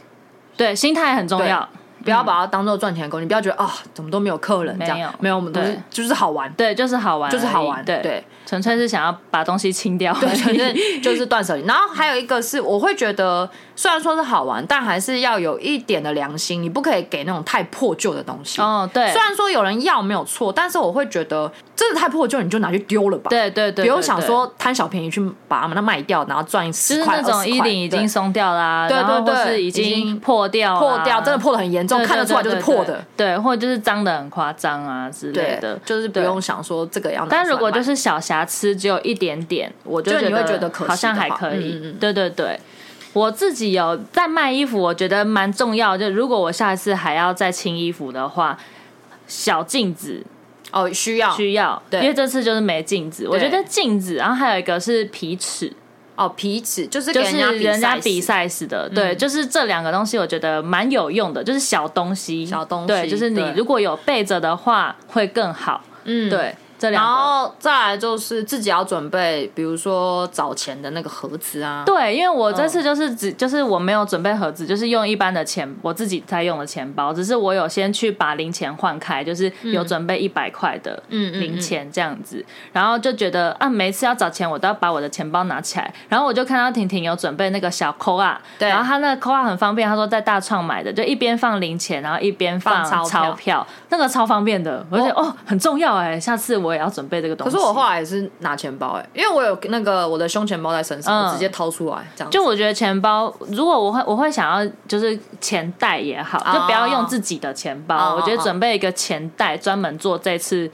对，心态很重要，不要把它当做赚钱的工具，你不要觉得啊，怎么都没有客人，这样，没有，没有，我们都是就是好玩，对，就是好玩，就是好玩，对。对，纯粹是想要把东西清掉，对，纯粹就是断舍离。然后还有一个是，我会觉得虽然说是好玩，但还是要有一点的良心，你不可以给那种太破旧的东西。哦，对，虽然说有人要没有错，但是我会觉得。真的太破旧，你就拿去丢了吧。对对对，不用想说贪小便宜去把它们卖掉，然后赚十块。就是那种衣领已经松掉啦，对对对，是已经破掉，破掉，真的破的很严重，看得出来就是破的。对，或者就是脏的很夸张啊之类的，就是不用想说这个样子。但如果就是小瑕疵，只有一点点，我就觉得好像还可以。对对对，我自己有在卖衣服，我觉得蛮重要。就如果我下一次还要再清衣服的话，小镜子。哦，需要需要，对，因为这次就是没镜子。我觉得镜子，然后还有一个是皮尺，哦，皮尺就是就是人家比赛时的，对，嗯、就是这两个东西，我觉得蛮有用的，就是小东西，小东西，对，就是你如果有备着的话会更好，嗯，对。然后再来就是自己要准备，比如说找钱的那个盒子啊。对，因为我这次就是只、嗯、就是我没有准备盒子，就是用一般的钱，我自己在用的钱包。只是我有先去把零钱换开，就是有准备一百块的零钱这样子。嗯嗯嗯嗯、然后就觉得啊，每次要找钱，我都要把我的钱包拿起来。然后我就看到婷婷有准备那个小扣啊，对，然后她那个扣啊很方便，她说在大创买的，就一边放零钱，然后一边放钞票，钞票那个超方便的，而且哦，哦很重要哎，下次我也要准备这个东西。可是我后来也是拿钱包哎，因为我有那个我的胸钱包在身上，嗯、我直接掏出来这样。就我觉得钱包，如果我会我会想要就是钱袋也好，就不要用自己的钱包。哦、我觉得准备一个钱袋，专门做这次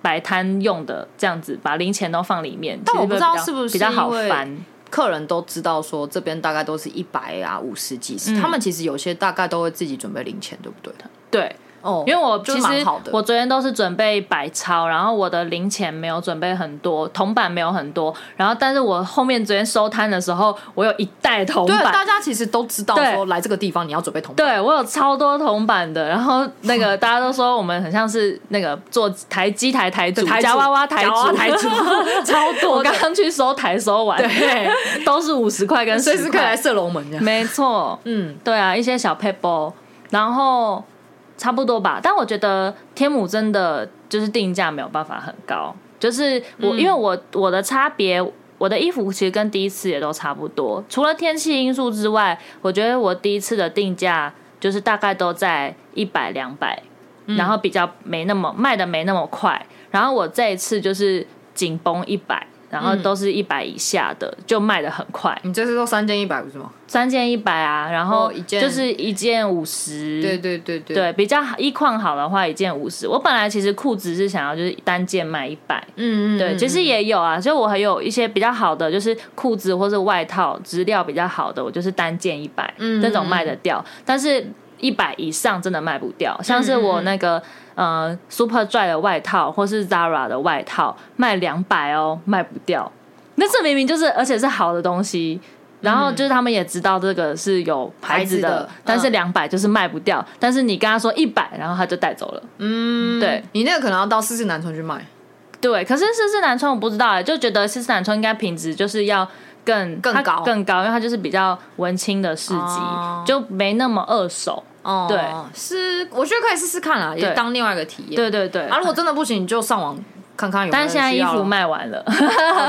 摆摊用的，这样子把零钱都放里面。但我不知道是不是比较好翻。客人都知道说这边大概都是一百啊五十几十，嗯、他们其实有些大概都会自己准备零钱，对不对？对。哦，因为我其实我昨天都是准备百钞，然后我的零钱没有准备很多，铜板没有很多，然后但是我后面昨天收摊的时候，我有一袋铜板。对，大家其实都知道说来这个地方你要准备铜板。对，我有超多铜板的，然后那个大家都说我们很像是那个做台机台台主夹娃娃台主台主，超多。我刚刚去收台收完，对，都是五十块跟十块，随时可以来射龙门这样。没错，嗯，对啊，一些小撇步，然后。差不多吧，但我觉得天母真的就是定价没有办法很高，就是我、嗯、因为我我的差别，我的衣服其实跟第一次也都差不多，除了天气因素之外，我觉得我第一次的定价就是大概都在一百两百，然后比较没那么卖的没那么快，然后我这一次就是紧绷一百。然后都是一百以下的，嗯、就卖的很快。你这次都三件一百不是吗？三件一百啊，然后就是一件五十。对对对对，对比较衣况好的话，一件五十。我本来其实裤子是想要就是单件卖一百。嗯嗯。对，其实也有啊，就我还有一些比较好的，就是裤子或是外套质料比较好的，我就是单件一百，嗯，这种卖得掉。但是一百以上真的卖不掉，像是我那个。呃，Superdry 的外套或是 Zara 的外套卖两百哦，卖不掉。那这明明就是，而且是好的东西。然后就是他们也知道这个是有牌子的，子的但是两百就是卖不掉。嗯、但是你跟他说一百，然后他就带走了。嗯，对，你那个可能要到四四南村去卖。对，可是四四南村我不知道哎，就觉得四四南村应该品质就是要更更高更高，因为它就是比较文青的市集，哦、就没那么二手。哦，对，是我觉得可以试试看啦，也当另外一个体验。对对对，啊，如果真的不行，你就上网看看有没有。但现在衣服卖完了，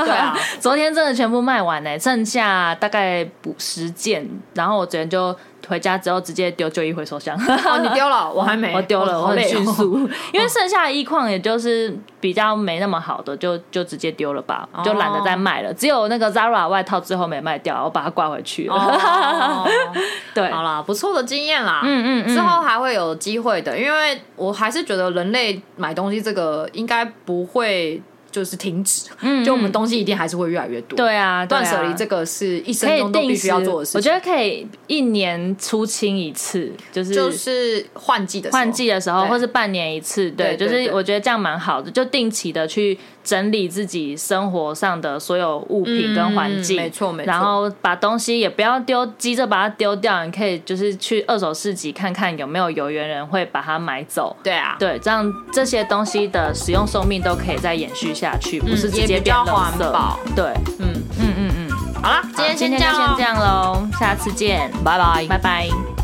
对啊，昨天真的全部卖完呢，剩下大概补十件，然后我昨天就。回家之后直接丢旧衣回收箱。哦，你丢了，我还没。我丢了，我很迅速，因为剩下的衣况也就是比较没那么好的，就就直接丢了吧，就懒得再卖了。只有那个 Zara 外套最后没卖掉，我把它挂回去了。对，好啦，不错的经验啦。嗯嗯，之后还会有机会的，因为我还是觉得人类买东西这个应该不会。就是停止，嗯，就我们东西一定还是会越来越多。对啊，断舍离这个是一生中都必须要做的事情。我觉得可以一年出清一次，就是就是换季的换季的时候，或是半年一次。对，就是我觉得这样蛮好的，就定期的去整理自己生活上的所有物品跟环境。没错没错。然后把东西也不要丢，急着把它丢掉。你可以就是去二手市集看看有没有有缘人会把它买走。对啊，对，这样这些东西的使用寿命都可以再延续下。去不是直接变环保，对，嗯嗯嗯嗯，好了，今天先先这样喽，下次见，拜拜，拜拜。